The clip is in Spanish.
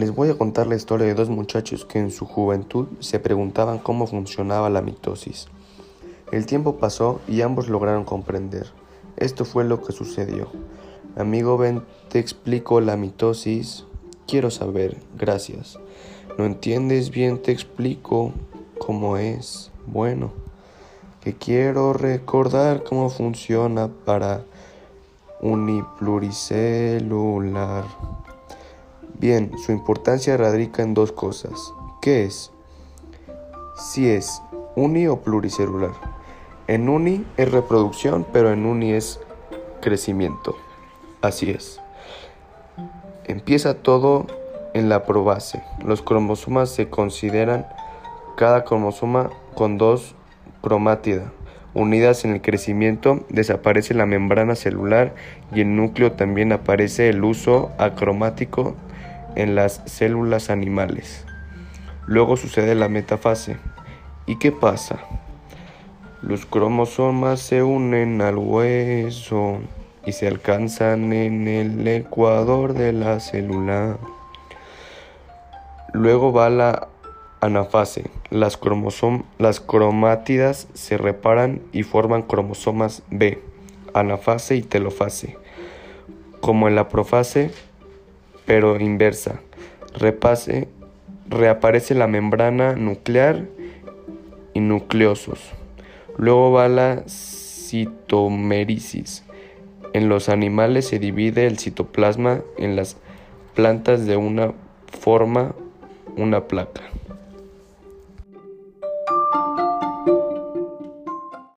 Les voy a contar la historia de dos muchachos que en su juventud se preguntaban cómo funcionaba la mitosis. El tiempo pasó y ambos lograron comprender. Esto fue lo que sucedió. Amigo, ven, te explico la mitosis. Quiero saber, gracias. ¿No entiendes bien? Te explico cómo es. Bueno, que quiero recordar cómo funciona para unipluricelular. Bien, su importancia radica en dos cosas. ¿Qué es? Si es uni o pluricelular. En uni es reproducción, pero en uni es crecimiento. Así es. Empieza todo en la probase. Los cromosomas se consideran cada cromosoma con dos cromátidas unidas en el crecimiento, desaparece la membrana celular y el núcleo también aparece el uso acromático en las células animales. Luego sucede la metafase. ¿Y qué pasa? Los cromosomas se unen al hueso y se alcanzan en el ecuador de la célula. Luego va la anafase. Las, las cromátidas se reparan y forman cromosomas B, anafase y telofase. Como en la profase, pero inversa. Repase, reaparece la membrana nuclear y nucleosos. Luego va la citomerisis. En los animales se divide el citoplasma en las plantas de una forma una placa.